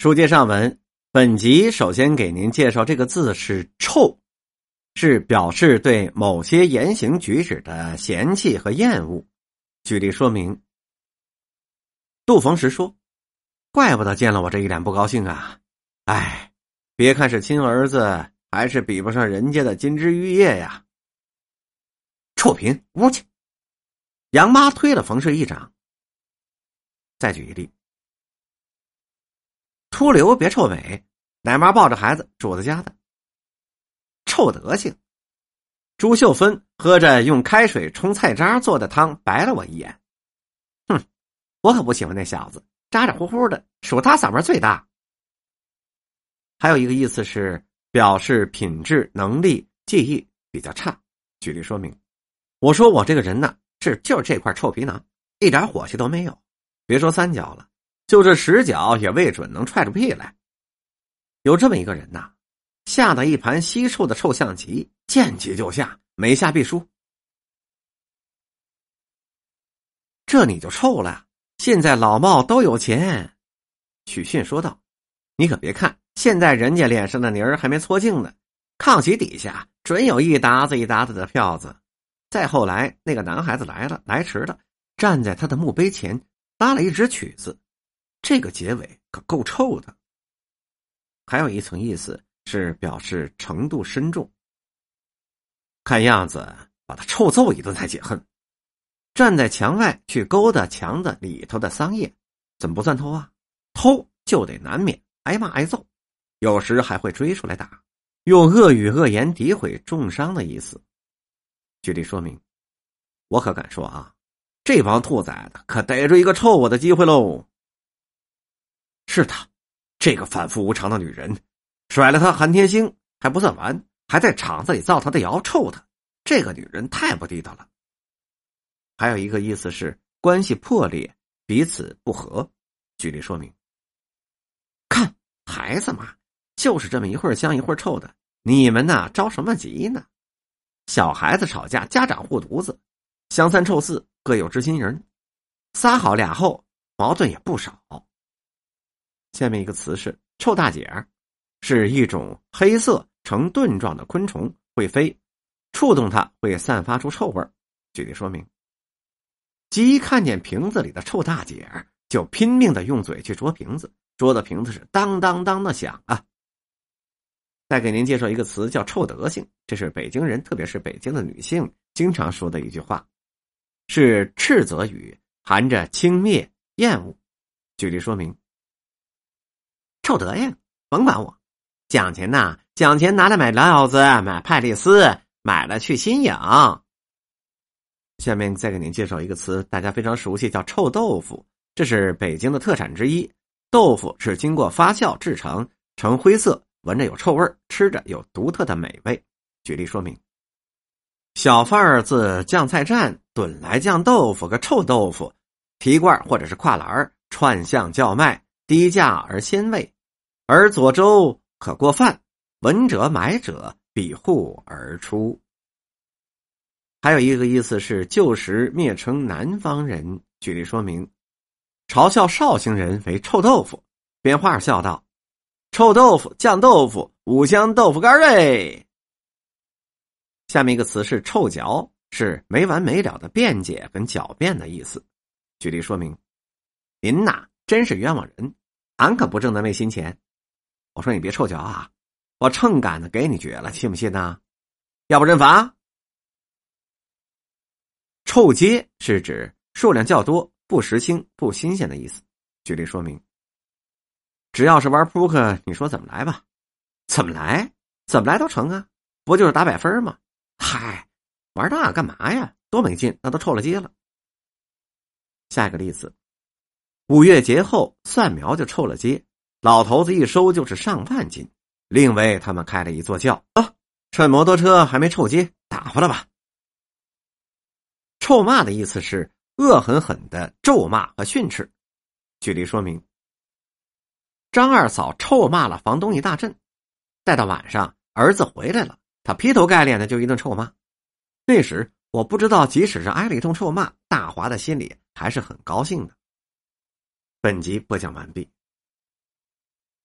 书接上文，本集首先给您介绍这个字是“臭”，是表示对某些言行举止的嫌弃和厌恶。举例说明。杜逢时说：“怪不得见了我这一脸不高兴啊！哎，别看是亲儿子，还是比不上人家的金枝玉叶呀。”臭贫，屋去！杨妈推了冯氏一掌。再举一例。出流别臭美，奶妈抱着孩子，主子家的臭德行。朱秀芬喝着用开水冲菜渣做的汤，白了我一眼。哼，我可不喜欢那小子，咋咋呼呼的，数他嗓门最大。还有一个意思是表示品质、能力、技艺比较差。举例说明，我说我这个人呢，是就是这块臭皮囊，一点火气都没有。别说三角了。就这十脚也未准能踹出屁来。有这么一个人呐，下的一盘稀臭的臭象棋，见棋就下，没下必输。这你就臭了。现在老茂都有钱，许逊说道：“你可别看，现在人家脸上的泥儿还没搓净呢，炕席底下准有一沓子一沓子的票子。再后来，那个男孩子来了，来迟了，站在他的墓碑前，拉了一支曲子。”这个结尾可够臭的。还有一层意思是表示程度深重。看样子把他臭揍一顿才解恨。站在墙外去勾搭墙的里头的桑叶，怎么不算偷啊？偷就得难免挨骂挨揍，有时还会追出来打，用恶语恶言诋毁重伤的意思。举例说明，我可敢说啊，这帮兔崽子可逮住一个臭我的机会喽。是他，这个反复无常的女人，甩了他韩天星还不算完，还在厂子里造他的谣，臭他。这个女人太不地道了。还有一个意思是关系破裂，彼此不和。举例说明：看孩子嘛，就是这么一会儿香一会儿臭的，你们呐着什么急呢？小孩子吵架，家长护犊子，香三臭四各有知心人，仨好俩后，矛盾也不少。下面一个词是“臭大姐儿”，是一种黑色呈盾状的昆虫，会飞，触动它会散发出臭味举例说明：鸡看见瓶子里的臭大姐儿，就拼命的用嘴去啄瓶子，啄的瓶子是当当当的响啊。再给您介绍一个词，叫“臭德性”，这是北京人，特别是北京的女性经常说的一句话，是斥责语，含着轻蔑、厌恶。举例说明。臭德行，甭管我，奖钱呐，奖钱拿来买料子，买派丽丝，买了去新颖。下面再给您介绍一个词，大家非常熟悉，叫臭豆腐，这是北京的特产之一。豆腐是经过发酵制成，呈灰色，闻着有臭味吃着有独特的美味。举例说明：小贩儿自酱菜站炖来酱豆腐个臭豆腐，提罐或者是跨栏串巷叫卖，低价而鲜味。而左周可过饭，闻者买者比户而出。还有一个意思是旧时蔑称南方人，举例说明，嘲笑绍兴人为臭豆腐。编话笑道：“臭豆腐、酱豆腐、五香豆腐干儿下面一个词是臭嚼，是没完没了的辩解跟狡辩的意思。举例说明，您呐真是冤枉人，俺可不挣那昧心钱。我说你别臭脚啊！我秤杆子给你撅了，信不信呢？要不认罚。臭街是指数量较多、不时兴、不新鲜的意思。举例说明：只要是玩扑克，你说怎么来吧？怎么来？怎么来都成啊！不就是打百分吗？嗨，玩那干嘛呀？多没劲！那都臭了街了。下一个例子：五月节后，蒜苗就臭了街。老头子一收就是上万斤，另为他们开了一座轿啊，趁摩托车还没臭街，打发了吧。臭骂的意思是恶狠狠的咒骂和训斥。举例说明：张二嫂臭骂了房东一大阵，待到晚上儿子回来了，他劈头盖脸的就一顿臭骂。那时我不知道，即使是挨了一通臭骂，大华的心里还是很高兴的。本集播讲完毕。